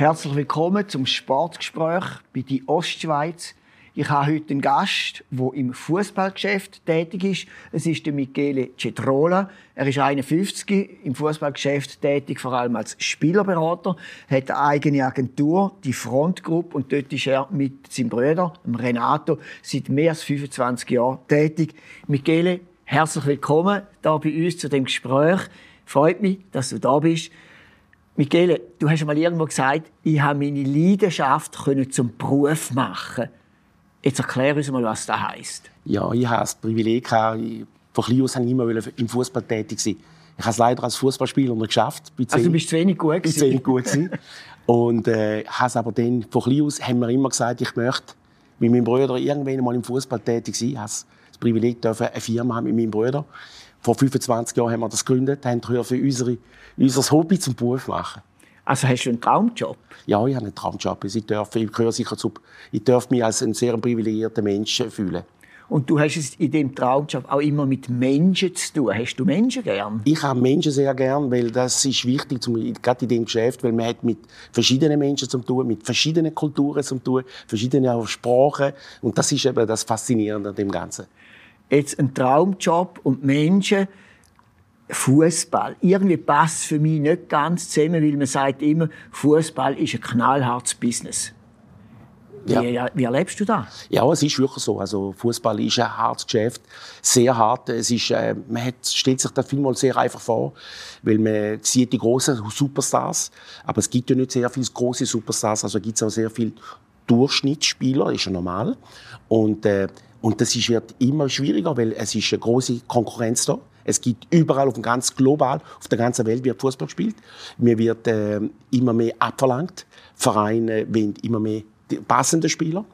Herzlich willkommen zum Sportgespräch bei die Ostschweiz. Ich habe heute einen Gast, der im Fußballgeschäft tätig ist. Es ist der Michele Cetrola. Er ist 51, im Fußballgeschäft tätig, vor allem als Spielerberater, hat eine eigene Agentur, die Frontgruppe, und dort ist er mit seinem Bruder, Renato, seit mehr als 25 Jahren tätig. Michele, herzlich willkommen da bei uns zu dem Gespräch. Freut mich, dass du da bist. Michele, du hast mal irgendwo gesagt, ich habe meine Leidenschaft zum Beruf machen. Jetzt erklär uns mal, was das heisst. Ja, ich habe das Privileg, von klein aus immer im Fußball tätig sein. Ich habe es leider als Fußballspieler nicht geschafft. Also du bist zu wenig gut gewesen? Zu wenig gut gewesen. Und äh, habe aber dann, von klein aus haben wir immer gesagt, ich möchte mit meinem Bruder irgendwann mal im Fußball tätig sein. Ich habe das Privileg, dürfen, eine Firma haben mit meinem Bruder. Vor 25 Jahren haben wir das gegründet, haben für unsere, unser Hobby zum Beruf machen. Also hast du einen Traumjob? Ja, ich habe einen Traumjob. Ich darf, ich gehöre sicher zu, ich darf mich als ein sehr privilegierter Mensch fühlen. Und du hast es in diesem Traumjob auch immer mit Menschen zu tun. Hast du Menschen gern? Ich habe Menschen sehr gern, weil das ist wichtig, zum, gerade in diesem Geschäft, weil man hat mit verschiedenen Menschen zu tun, mit verschiedenen Kulturen zu tun, verschiedenen Sprachen. Und das ist eben das Faszinierende an dem Ganzen jetzt ein Traumjob und Menschen, Fußball. Irgendwie passt für mich nicht ganz zusammen, weil man sagt immer, Fußball ist ein knallhartes Business. Wie, ja. wie, erlebst du das? Ja, es ist wirklich so. Also Fußball ist ein hartes Geschäft, sehr hart. Es ist, äh, man hat, stellt sich das vielmal sehr einfach vor, weil man sieht die großen Superstars, aber es gibt ja nicht sehr viele große Superstars. Also gibt es auch sehr viele Durchschnittsspieler, ist ja normal. Und äh, und das ist, wird immer schwieriger, weil es ist eine große Konkurrenz da. Es gibt überall auf dem ganz global, auf der ganzen Welt wird Fußball gespielt. Mir wird äh, immer mehr abverlangt. Vereine wollen immer mehr passende Spieler.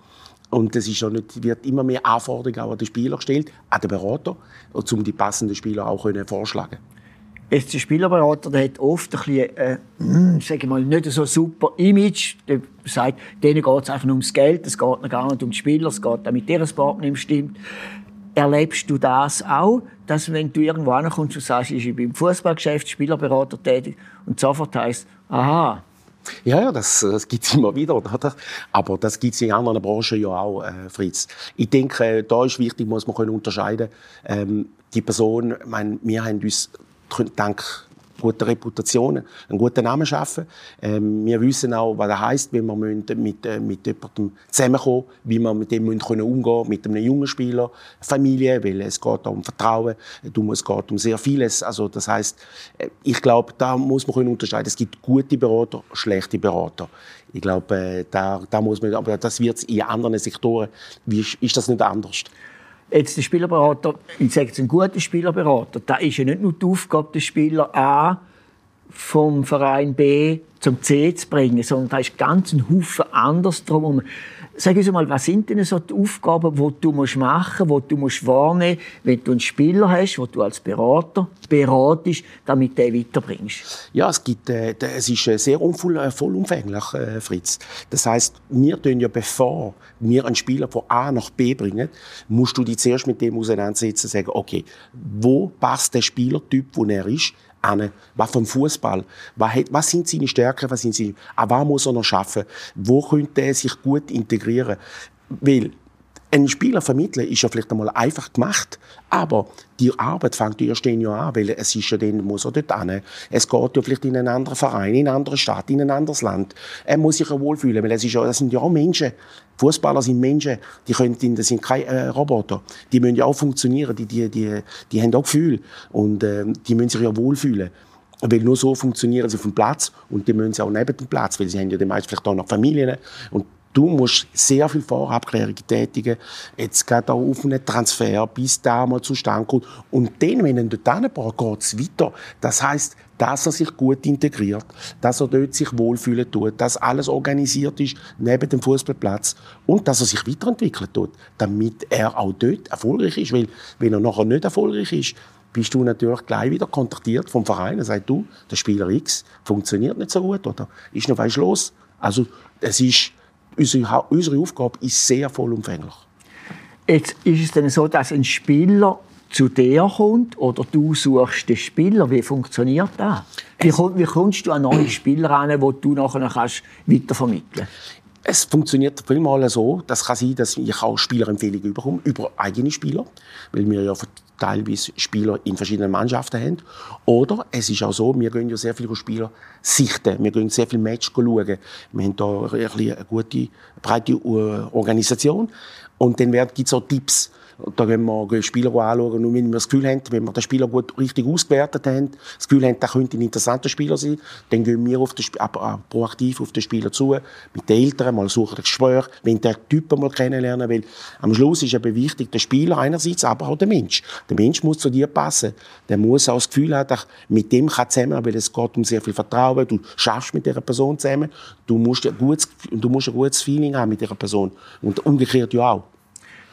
Und es wird immer mehr Anforderungen an den Spieler gestellt, an den Berater, um die passenden Spieler auch vorschlagen Der Spielerberater der hat oft ein bisschen, äh, hm, sage mal, nicht so super Image. Der sagt, denen geht es einfach nur ums Geld, es geht gar nicht um die Spieler, es geht damit deren Partner stimmt. Erlebst du das auch, dass wenn du irgendwo ankommst und sagst, ich bin im Fußballgeschäft Spielerberater tätig und sofort heisst, aha, ja, ja, das, das gibt es immer wieder, oder? Aber das gibt es in anderen Branchen ja auch, äh, Fritz. Ich denke, da ist wichtig, muss man können unterscheiden. Ähm, die Person, ich meine, wir haben uns dank guter Reputation einen guten Namen schaffen. Ähm, wir wissen auch, was das heisst, wenn wir mit, mit, äh, mit jemandem zusammenkommen, wie wir mit dem umgehen können, mit einem jungen Spieler, Familie, weil es geht um Vertrauen, es geht um sehr vieles. Also das heisst, äh, ich glaube, da muss man können unterscheiden. Es gibt gute Berater, schlechte Berater. Ich glaube, äh, da, da muss man, aber das wird in anderen Sektoren, wie ist das nicht anders? Jetzt der Spielerberater, ich sage jetzt ein guter Spielerberater, da ist ja nicht nur die Aufgabe, den Spieler A vom Verein B zum C zu bringen, sondern da ist ganz ein Haufen anders drum. Sag uns mal, was sind denn so die Aufgaben, die du machen musst, die du wahrnehmen musst, wenn du einen Spieler hast, den du als Berater beratest, damit du ihn weiterbringst? Ja, es, gibt, äh, es ist äh, sehr unvoll, äh, vollumfänglich, äh, Fritz. Das heißt, wir tun ja, bevor wir einen Spieler von A nach B bringen, musst du dich zuerst mit dem auseinandersetzen und sagen, okay, wo passt der Spielertyp, wo er ist, an, was vom Fußball, was, was sind seine Stärken, was sind seine, an was muss er noch schaffen, wo könnte er sich gut integrieren, weil ein Spieler vermitteln ist ja vielleicht einmal einfach gemacht, aber die Arbeit fängt erst dann ja an, weil es ist ja dann, muss er dort hin. Es geht ja vielleicht in einen anderen Verein, in eine andere Stadt, in ein anderes Land. Er muss sich ja wohlfühlen, weil es ist ja, das sind ja auch Menschen. Fußballer sind Menschen, die können, das sind keine äh, Roboter. Die müssen ja auch funktionieren, die, die, die, die haben auch Gefühl und äh, die müssen sich ja wohlfühlen. Weil nur so funktionieren sie auf dem Platz und die müssen sie auch neben dem Platz, weil sie haben ja die vielleicht auch noch Familien und Du musst sehr viel Vorabklärung tätigen. Jetzt geht auch auf einen Transfer, bis der mal zustande kommt. Und dann, wenn er dort hinbracht, geht es weiter. Das heißt, dass er sich gut integriert, dass er dort sich wohlfühlen tut, dass alles organisiert ist neben dem Fußballplatz und dass er sich weiterentwickelt tut, damit er auch dort erfolgreich ist. Weil, wenn er nachher nicht erfolgreich ist, bist du natürlich gleich wieder kontaktiert vom Verein und sagst du, der Spieler X funktioniert nicht so gut oder ist noch was los. Also es ist unsere, unsere Aufgabe ist sehr vollumfänglich. Jetzt ist es dann so, dass ein Spieler zu dir kommt oder du suchst den Spieler? Wie funktioniert das? Wie, wie kommst du an neue Spieler an, die du nachher kannst weitervermitteln kannst? Es funktioniert vielmal so, das kann sein, dass ich auch Spielerempfehlungen bekomme, über eigene Spieler, weil wir ja teilweise Spieler in verschiedenen Mannschaften haben. Oder es ist auch so, wir gehen ja sehr viele Spieler sichten, wir gehen sehr viele Matches schauen. Wir haben da eine gute, breite äh, Organisation und dann gibt es auch Tipps da gehen wir Spieler anschauen. Und wenn wir das Gefühl haben, wenn wir den Spieler gut richtig ausgewertet haben, das Gefühl haben, der könnte ein interessanter Spieler sein, dann gehen wir auf den, äh, proaktiv auf den Spieler zu, mit den Eltern, mal suchen ein Gespräch, wenn der Typ mal kennenlernen will. Am Schluss ist eben wichtig, der Spieler einerseits, aber auch der Mensch. Der Mensch muss zu dir passen. Der muss auch das Gefühl haben, mit dem kann zusammen, weil es geht um sehr viel Vertrauen. Du schaffst mit dieser Person zusammen. Du musst ein gutes, du musst ein gutes Feeling haben mit dieser Person. Und umgekehrt ja auch.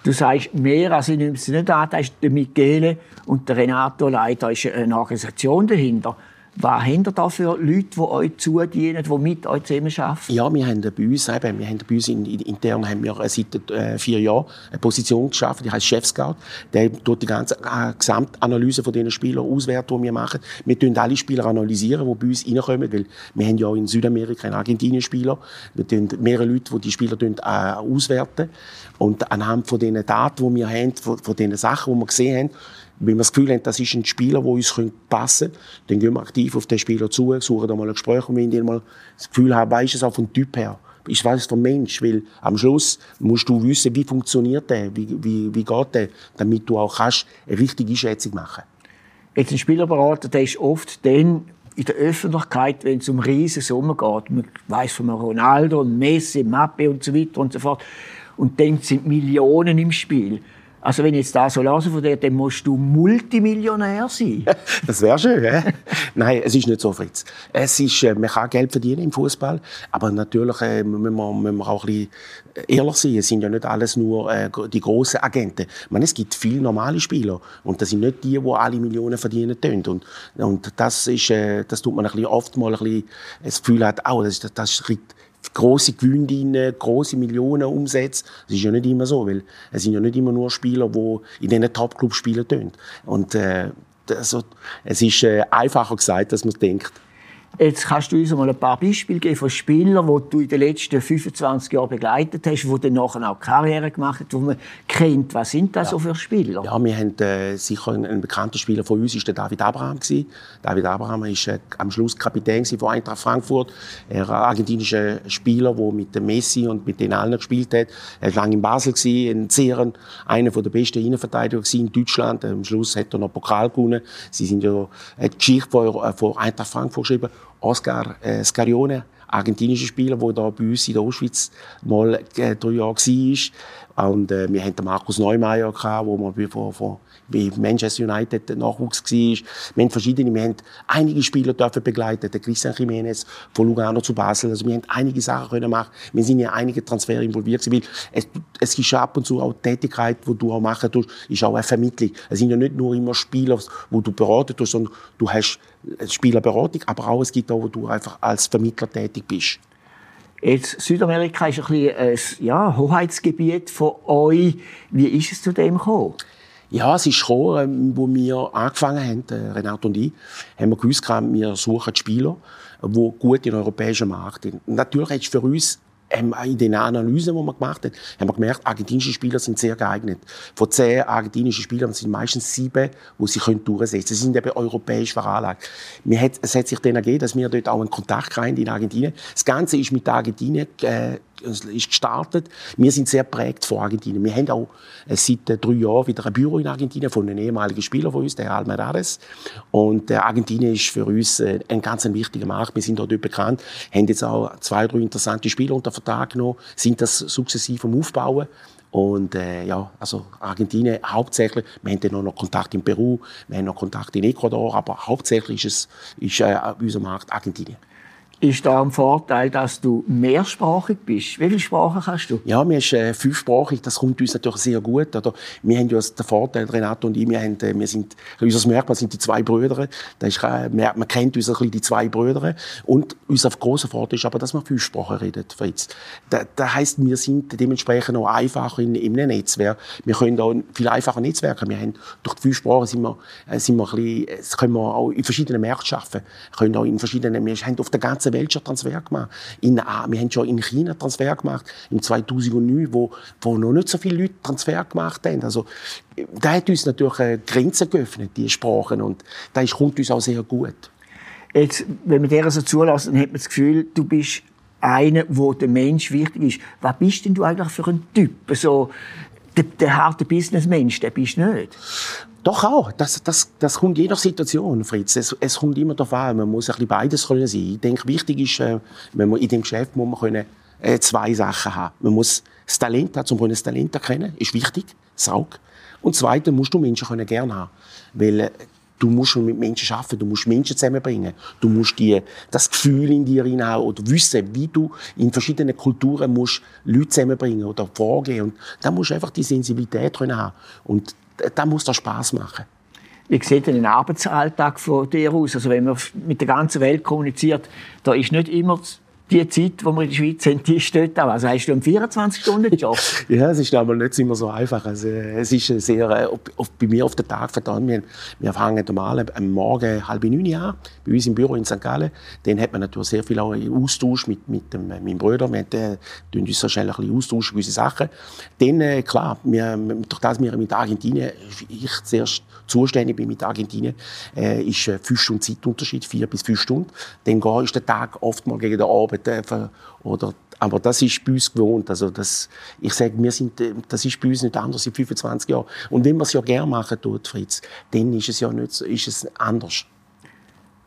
Du sagst mehr, also ich nehme nicht an, da ist der Michele und der Renato Leiter ist eine Organisation dahinter. Was haben ihr da für Leute, die euch zudienen, die mit euch zusammen arbeiten? Ja, wir haben bei uns, eben, wir haben bei uns in, in, intern haben wir seit äh, vier Jahren eine Position geschaffen, die heißt Chefscout. Der tut die ganze äh, Gesamtanalyse von diesen Spielern auswerten, die wir machen. Wir analysieren alle Spieler, analysieren, die bei uns reinkommen, weil wir haben ja in Südamerika, in Argentinien Spieler. Wir tun mehrere Leute, die die Spieler tun, äh, auswerten. Und anhand von den Daten, die wir haben, von, von den Sachen, die wir gesehen haben, wenn wir das Gefühl haben, das ist ein Spieler, der uns passen könnte, dann gehen wir aktiv auf den Spieler zu, suchen da mal ein Gespräch und wenn die mal das Gefühl haben, weisst es auch vom Typ her, ist was für ein Mensch, weil am Schluss musst du wissen, wie funktioniert der, wie, wie, wie geht der, damit du auch kannst eine richtige Einschätzung machen Jetzt ein Spielerberater, der ist oft dann in der Öffentlichkeit, wenn es um riesen Summen geht. Man weiß von Ronaldo, Messi, Mappe und so weiter und so fort. Und dann sind Millionen im Spiel. Also wenn ich jetzt da so lasse von dir, dann musst du Multimillionär sein. das wäre schön, ja? Nein, es ist nicht so, Fritz. Es ist, äh, man kann Geld verdienen im Fußball, aber natürlich äh, müssen, wir, müssen wir auch ein bisschen ehrlich sein. Es sind ja nicht alles nur äh, die großen Agenten. Ich meine, es gibt viele normale Spieler und das sind nicht die, die alle Millionen verdienen können. Und, und das ist, äh, das tut man ein bisschen oft mal ein bisschen, das Gefühl hat, oh, das, das, das große Gewinne, große Millionen Umsätze. Das ist ja nicht immer so, weil es sind ja nicht immer nur Spieler, die in diesen Top-Clubs spielen können. Und äh, also, es ist äh, einfacher gesagt, als man denkt. Jetzt kannst du uns mal ein paar Beispiele geben von Spielern, die du in den letzten 25 Jahren begleitet hast, die dann nachher auch Karriere gemacht haben, die man kennt. Was sind das ja. so für Spieler? Ja, wir haben äh, sicher ein, ein, bekannter Spieler von uns ist der David Abraham gewesen. David Abraham war äh, am Schluss Kapitän von Eintracht Frankfurt. Er war ein argentinischer Spieler, der mit dem Messi und mit den allen gespielt hat. Er war lange in Basel gewesen, ein sehr einer der besten Innenverteidiger in Deutschland. Am Schluss hat er noch Pokal gewonnen. Sie sind ja die Geschichte von, von Eintracht Frankfurt geschrieben. Oscar äh, Scarione, argentinischer Spieler, der da bei uns in der Auschwitz mal äh, drei Jahre war. Und äh, wir hatten Markus Neumeier, gehabt, wo man von, von bei Manchester United Nachwuchs war. Wir haben verschiedene, wir haben einige Spieler dürfen begleiten, der Christian Jiménez von Lugano zu Basel. Also wir haben einige Sachen können machen. Wir sind in einige Transfer involviert weil es, es ist ab und zu auch Tätigkeit, die du auch machen tust, ist auch eine Vermittlung. Es sind ja nicht nur immer Spieler, wo du beraten tust, sondern du hast Spielerberatung, aber auch es gibt auch, wo du einfach als Vermittler tätig bist. Jetzt, Südamerika ist ein, bisschen, ein ja, Hoheitsgebiet von euch. Wie ist es zu dem gekommen? Ja, es ist gekommen, ähm, wo wir angefangen haben, äh, Renato und ich, haben wir gewusst, wir suchen Spieler, die gut in den europäischen Markt sind. Natürlich ist für uns in den Analysen, die wir gemacht haben, haben wir gemerkt, argentinische Spieler sind sehr geeignet. Von zehn argentinischen Spielern sind meistens sieben, die sich durchsetzen können. Sie sind eben europäisch veranlagt. es hat sich dann ergeben, dass wir dort auch einen Kontakt in Argentinien. Das Ganze ist mit Argentinien äh, ist gestartet. Wir sind sehr prägt von Argentinien. Wir haben auch äh, seit äh, drei Jahren wieder ein Büro in Argentinien von einem ehemaligen Spieler von uns, der Almerares. Und äh, Argentinien ist für uns ein ganz wichtiger Markt. Wir sind dort bekannt, haben jetzt auch zwei, drei interessante Spieler unter Vertrag genommen, sind das sukzessiv am Aufbauen. Und äh, ja, also Argentinien hauptsächlich. Wir haben dann noch Kontakt in Peru, wir haben noch Kontakt in Ecuador, aber hauptsächlich ist es ist, äh, unser Markt Argentinien. Ist da ein Vorteil, dass du mehrsprachig bist. Wie viele Sprachen kannst du? Ja, wir sind äh, fünfsprachig. Das kommt uns natürlich sehr gut. Oder? Wir haben ja den Vorteil, Renato und ich, wir, haben, äh, wir sind, unser Merkmal sind die zwei Brüder. Das ist, äh, man, kennt uns ein bisschen die zwei Brüder. Und unser großer Vorteil ist aber, dass wir fünf Sprachen reden, Fritz. Das, das heisst, wir sind dementsprechend auch einfacher in, in einem Netzwerk. Wir können auch viel einfacher Netzwerken. Wir haben, durch die fünf Sprachen sind wir, äh, sind wir ein bisschen, können wir auch in verschiedenen Märkten arbeiten. Können auch in verschiedenen, wir haben auf der ganzen Welt schon Transfer gemacht. In, ah, wir haben schon in China Transfer gemacht, im 2009, wo, wo noch nicht so viele Leute Transfer gemacht haben. Also, da hat uns natürlich äh, Grenzen geöffnet, die Sprachen. Und das kommt uns auch sehr gut. Jetzt, wenn man dir so zulässt, dann hat man das Gefühl, du bist einer, wo der Mensch wichtig ist. Was bist denn du eigentlich für ein Typ? So, der, der harte Businessmensch, der bist du nicht. Doch auch. Das, das, das kommt je nach Situation, Fritz. Es, es kommt immer darauf an. Man muss ein bisschen beides können sein. Ich denke, wichtig ist, äh, wenn man in dem Geschäft muss man können, äh, zwei Sachen haben. Man muss das Talent haben, um das Talent erkennen. Ist wichtig. Das Auge. Und zweitens musst du Menschen können gerne haben. Weil, äh, du musst mit Menschen arbeiten, du musst Menschen zusammenbringen. Du musst die, das Gefühl in dir hinein oder wissen, wie du in verschiedenen Kulturen musst Leute zusammenbringen oder vorgehen. Und da musst du einfach die Sensibilität haben. Und da muss das Spaß machen. Wie sieht denn ein Arbeitsalltag von dir aus? Also wenn man mit der ganzen Welt kommuniziert, da ist nicht immer die Zeit, die wir in der Schweiz haben, die steht auch. Also hast du einen 24-Stunden-Job? ja, es ist aber nicht immer so einfach. Also, es ist sehr, äh, bei mir auf den Tag vertan. Wir, wir fangen normal am Morgen halb neun an, bei uns im Büro in St. Gallen. Dann hat man natürlich sehr viel auch Austausch mit, mit dem, meinem Bruder. Wir äh, tun uns wahrscheinlich ein bisschen austauschen, gewisse Sachen. Dann, äh, klar, wir, durch das wir mit Argentinien, ich zuerst zuständig bin mit Argentinien, äh, ist äh, fünf Stunden Zeitunterschied, vier bis fünf Stunden. Dann ist der Tag oft mal gegen den Abend dürfen. Oder, aber das ist bei uns gewohnt. Also das, ich sage, wir sind, das ist bei uns nicht anders seit 25 Jahren. Und wenn man es ja gerne machen tut, Fritz, dann ist es ja nicht so, ist es anders.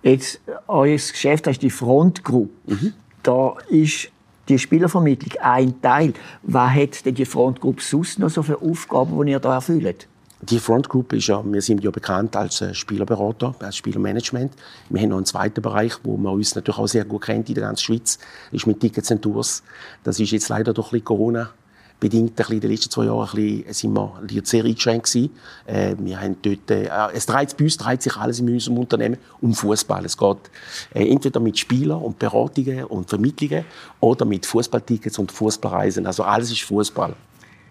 Jetzt, euer Geschäft ist die Frontgruppe. Mhm. Da ist die Spielervermittlung ein Teil. Was hat denn die Frontgruppe sonst noch so für Aufgaben, die ihr da erfüllt? Die Front Group ist ja, wir sind ja bekannt als äh, Spielerberater, als Spielermanagement. Wir haben noch einen zweiten Bereich, wo man uns natürlich auch sehr gut kennt in der ganzen Schweiz, ist mit Tickets and Tours. Das ist jetzt leider durch Corona bedingt ein bisschen in den letzten zwei Jahren ein bisschen, sind wir sehr eingeschränkt gewesen. Äh, wir haben dort, äh, es dreht, bei uns dreht sich alles in unserem Unternehmen um Fußball. Es geht äh, entweder mit Spielern und Beratungen und Vermittlungen oder mit Fußballtickets und Fußballreisen. Also alles ist Fußball.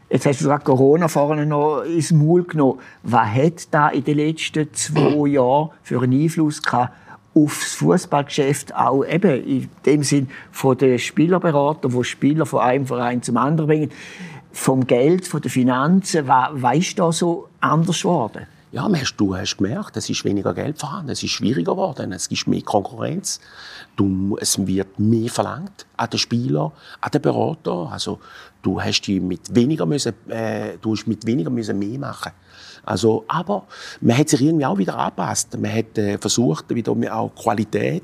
Jetzt hast du gerade Corona vorne noch ins Maul genommen. Was hat da in den letzten zwei Jahren für einen Einfluss gehabt aufs Fußballgeschäft auch eben in dem Sinn von den Spielerberatern, wo Spieler von einem Verein zum anderen bringen, vom Geld, von den Finanzen, was ist da so anders geworden? Ja, du hast gemerkt, es ist weniger Geld vorhanden, es ist schwieriger geworden, es gibt mehr Konkurrenz, du, es wird mehr verlangt an den Spieler, an den Berater. Also du hast die mit weniger müssen, äh, du hast mit weniger müssen mehr machen. Also, aber man hat sich irgendwie auch wieder angepasst. Man hat äh, versucht, wieder auch Qualität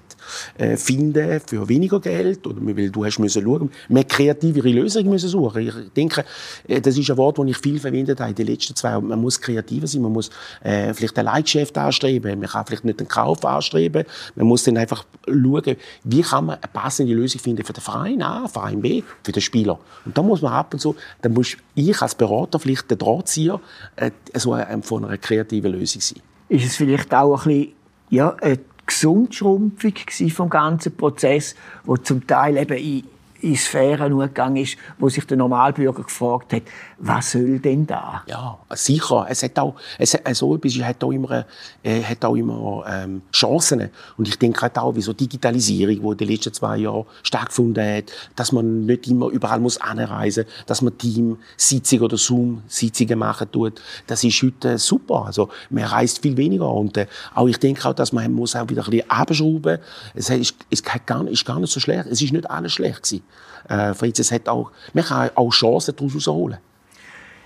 äh, finden für weniger Geld. Oder weil du hast müssen schauen, man kreativere Lösungen müssen suchen. Ich denke, äh, das ist ein Wort, das ich viel verwendet habe in den letzten zwei Jahren. Man muss kreativer sein, man muss äh, vielleicht ein Leitgeschäft anstreben, man kann vielleicht nicht den Kauf anstreben. Man muss dann einfach schauen, wie kann man eine passende Lösung finden für den Verein A, Verein B, für den Spieler. Und da muss man ab und zu, dann muss ich als Berater vielleicht der Drahtzieher äh, so ein, von einer kreativen Lösung sein. Ist es vielleicht auch ein bisschen ja, eine Gesundschrumpfung vom ganzen Prozess, wo zum Teil eben in in Sphären gegangen ist, wo sich der Normalbürger gefragt hat, was soll denn da? Ja, sicher. Es hat auch, es, so etwas hat auch immer, äh, hat auch immer ähm, Chancen. Und ich denke halt auch, wie so Digitalisierung, die in den letzten zwei Jahren stattgefunden hat, dass man nicht immer überall muss anreisen, dass man Team-Sitzungen oder Zoom-Sitzungen machen tut. Das ist heute super. Also man reist viel weniger und äh, auch ich denke auch, dass man muss auch wieder ein bisschen abschrauben. Es ist, es gar, ist gar nicht so schlecht. Es ist nicht alles schlecht gewesen. Äh, Fritz, es hat auch, man kann auch Chancen daraus holen.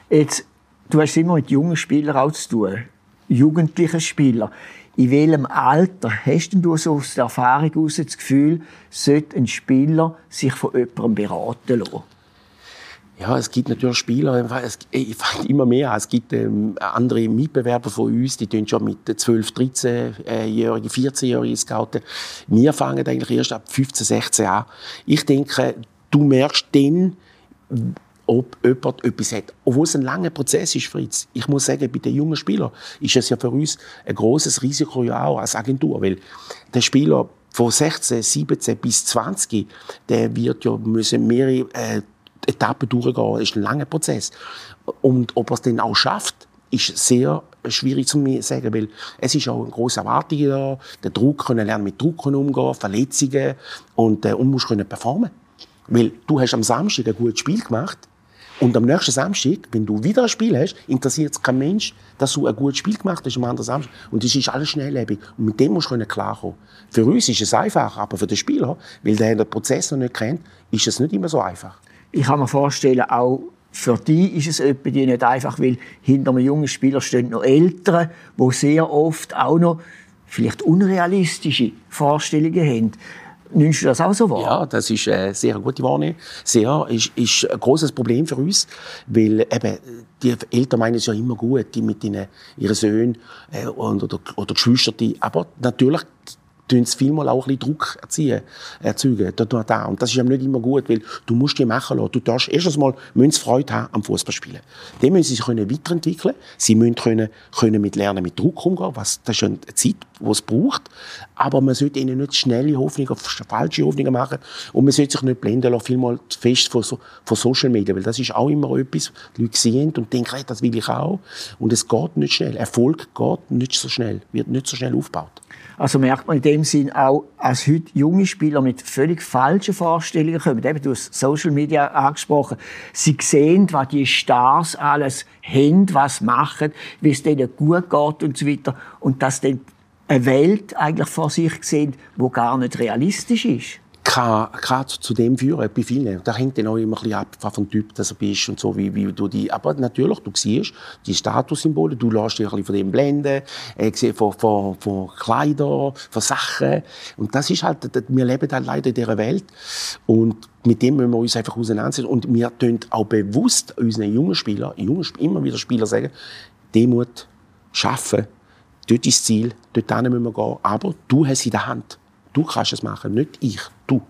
Jetzt, du hast immer mit jungen Spielern auch zu tun, jugendlichen Spielern. In welchem Alter hast du so aus der Erfahrung heraus das Gefühl, sollte ein Spieler sich von jemandem beraten lassen? Ja, es gibt natürlich Spieler, es, ich fand immer mehr. Es gibt ähm, andere Mitbewerber von uns, die tun schon mit 12, 13-Jährigen, 14-Jährigen scouten. Wir fangen eigentlich erst ab 15, 16 an. Ich denke, du merkst dann, ob jemand etwas hat. Obwohl es ein langer Prozess ist, Fritz. Ich muss sagen, bei den jungen Spielern ist es ja für uns ein großes Risiko ja auch als Agentur, weil der Spieler von 16, 17 bis 20, der wird ja müssen mehrere äh, Etappen durchgehen. Das ist ein langer Prozess. Und ob er es dann auch schafft, ist sehr schwierig zu sagen, weil es ist auch eine große Erwartung da, der Druck können lernen mit Druck umgehen, Verletzungen und, äh, und musst können performen. Weil du hast am Samstag ein gutes Spiel gemacht und am nächsten Samstag, wenn du wieder ein Spiel hast, interessiert es kein Mensch, dass du ein gutes Spiel gemacht hast am anderen Samstag. Und das ist alles schnelllebig. Und mit dem musst du klarkommen. Für uns ist es einfach, aber für den Spieler, weil der den Prozess noch nicht kennt, ist es nicht immer so einfach. Ich kann mir vorstellen, auch für die ist es etwa die nicht einfach, weil hinter einem jungen Spieler stehen noch Eltern, die sehr oft auch noch vielleicht unrealistische Vorstellungen haben. Nimmst du das auch so wahr? Ja, das ist eine sehr gute Wahrnehmung. Sehr, ist, ist ein großes Problem für uns, weil eben, die Eltern meinen es ja immer gut, die mit ihren, ihren Söhnen äh, oder, oder Geschwistern, aber natürlich tun sie vielmal auch ein bisschen Druck erziehen, erzeugen. Da, Und das ist eben nicht immer gut, weil du musst die machen lassen. Du darfst erstens mal müssen Freude haben am Fußballspielen. Dann müssen sie sich können weiterentwickeln. Sie müssen können, können mit Lernen mit Druck umgehen. Was, das ist eine Zeit, die es braucht. Aber man sollte ihnen nicht schnelle Hoffnungen, falsche Hoffnungen machen. Und man sollte sich nicht blenden lassen, vielmal fest von, von Social Media. Weil das ist auch immer etwas, die Leute sehen und denken, hey, das will ich auch. Und es geht nicht schnell. Erfolg geht nicht so schnell, wird nicht so schnell aufgebaut. Also merkt man in dem Sinn auch, als heute junge Spieler mit völlig falschen Vorstellungen kommen. Eben, du hast Social Media angesprochen. Sie sehen, was die Stars alles haben, was machen, wie es denen gut geht und so weiter. Und dass dann eine Welt eigentlich vor sich sehen, die gar nicht realistisch ist kann, kann zu, dem führen, bei vielen. Da hängt dann auch immer ein bisschen ab, ein Typ du bist und so, wie, wie du die, aber natürlich, du siehst die Statussymbole, du lässt dich ein bisschen von dem blenden, äh, von, von, von Kleidern, von Sachen. Und das ist halt, wir leben halt leider in dieser Welt. Und mit dem müssen wir uns einfach auseinandersetzen. Und wir tun auch bewusst unseren jungen Spielern, jungen, immer wieder Spieler sagen, Demut, schaffen, dort ist das Ziel, dort müssen wir gehen. Aber du hast in der Hand. Du kannst es machen, nicht ich, du.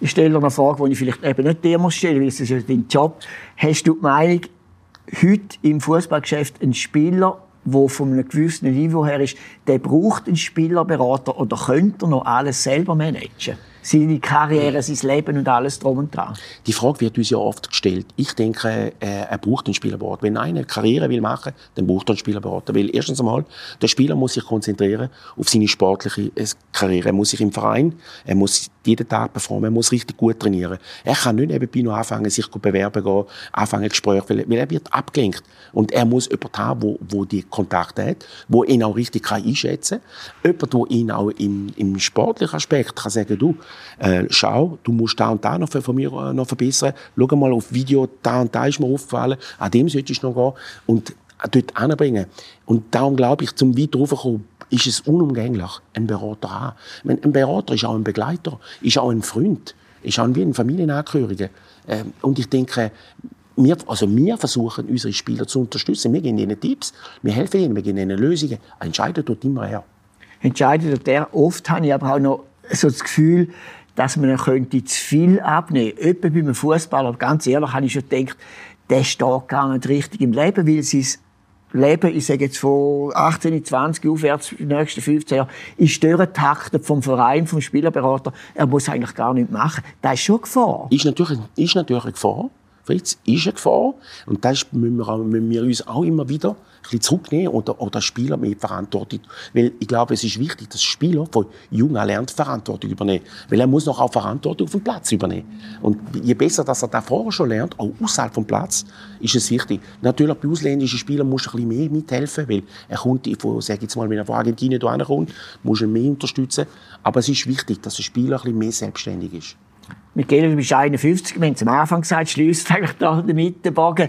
Ich stelle eine Frage, die ich vielleicht eben nicht dir muss stellen, weil es ist ja dein Job. Hast du die Meinung, heute im Fußballgeschäft ein Spieler, der von einem gewissen Niveau her ist, der braucht einen Spielerberater oder könnte er noch alles selber managen? Seine Karriere, sein Leben und alles drum und dran. Die Frage wird uns ja oft gestellt. Ich denke, äh, er braucht einen Spielerberater. Wenn einer eine Karriere will machen, dann braucht er einen Spielerberater. Weil erstens einmal, der Spieler muss sich konzentrieren auf seine sportliche äh, Karriere. Er muss sich im Verein, er muss jeden Tag performen, er muss richtig gut trainieren. Er kann nicht nebenbei noch anfangen, sich zu bewerben gehen, anfangen Gespräche, weil, weil er wird abgelenkt. Und er muss jemanden haben, wo, wo die Kontakte hat, wo ihn auch richtig kann einschätzen kann. Jemand, der ihn auch im, im sportlichen Aspekt kann sagen, du, äh, schau, du musst da und da noch von mir äh, noch verbessern. Schau mal auf Video, da und da ist mir aufgefallen, an dem solltest du noch gehen und dort anbringen. Und darum glaube ich, zum weit raufkommen, ist es unumgänglich, einen Berater haben. Ein Berater ist auch ein Begleiter, ist auch ein Freund, ist auch wie ein Familienangehöriger. Ähm, und ich denke, wir, also wir versuchen, unsere Spieler zu unterstützen. Wir geben ihnen Tipps, wir helfen ihnen, wir geben ihnen Lösungen. Entscheiden tut immer er. Entscheidet tut er. Oft habe ich aber auch noch so das Gefühl, dass man könnte zu viel abnehmen könnte. Etwa bei einem Fußballer, ganz ehrlich, habe ich schon gedacht, der steht gar nicht richtig im Leben, weil sein Leben, ich sage jetzt von 18, 20 aufwärts, die nächsten 15 Jahre, ist durchgetaktet vom Verein, vom Spielerberater. Er muss eigentlich gar nichts machen. Das ist schon Gefahr. Ist natürlich, ist natürlich eine Gefahr. Fritz, ist eine Gefahr. Und das müssen wir, auch, müssen wir uns auch immer wieder bisschen zurücknehmen oder, oder Spieler mehr Verantwortung. Weil ich glaube, es ist wichtig, dass Spieler von jung an lernt, Verantwortung übernehmen. Weil er muss noch auch Verantwortung auf dem Platz übernehmen. Und je besser, dass er da vorher schon lernt, auch außerhalb vom Platz, ist es wichtig. Natürlich, bei ausländischen Spielern muss er ein bisschen mehr mithelfen, weil er kommt, von, sag jetzt mal, wenn er von Argentinien hierher kommt, muss er mehr unterstützen. Aber es ist wichtig, dass der Spieler ein bisschen mehr selbstständig ist. Michele, du bist 51, wir haben es am Anfang gesagt, schließt eigentlich da damit den Bogen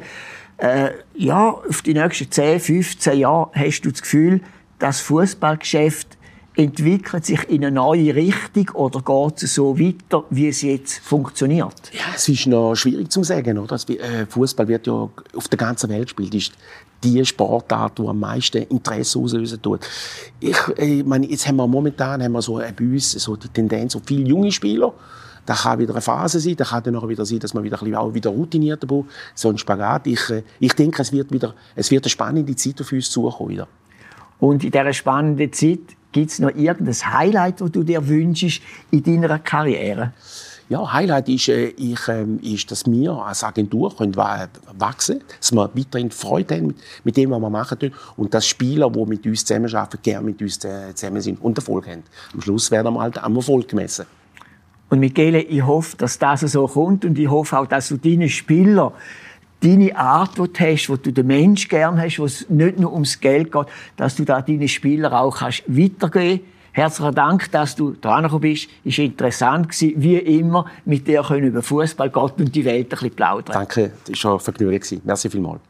äh, ja, auf die nächsten 10, 15 Jahre hast du das Gefühl, das Fußballgeschäft entwickelt sich in eine neue Richtung oder geht es so weiter, wie es jetzt funktioniert? Ja, es ist noch schwierig zu sagen. Oder? Äh, Fußball wird ja auf der ganzen Welt gespielt. Ist die Sportart, die am meisten Interesse auslösen tut. Ich, ich meine, jetzt haben wir momentan haben wir so bei uns so die Tendenz auf viele junge Spieler. Da kann wieder eine Phase sein, da kann dann auch wieder sein, dass man wieder ein bisschen auch wieder routinierter braucht. So ein Spagat. Ich, ich denke, es wird wieder, es wird eine spannende Zeit auf uns zukommen wieder. Und in dieser spannenden Zeit Gibt es noch irgendein Highlight, das du dir wünschst in deiner Karriere? Ja, Highlight ist, äh, ich, ähm, ist, dass wir als Agentur können wachsen können, dass wir weiterhin Freude haben mit, mit dem, was wir machen und dass Spieler, die mit uns zusammenarbeiten, gerne mit uns äh, zusammen sind und Erfolg haben. Am Schluss werden wir halt am Erfolg gemessen. Und Michele, ich hoffe, dass das so kommt und ich hoffe auch, dass du deine Spieler deine Art, die du hast, wo du den Mensch gern hast, wo es nicht nur ums Geld geht, dass du da deine Spieler auch kannst weitergeben Herzlichen Dank, dass du dran gekommen bist. War interessant, gewesen, wie immer, mit dir über Fußball, Gott und die Welt ein bisschen plaudern. Danke, das war ein Vergnügen. Merci vielmals.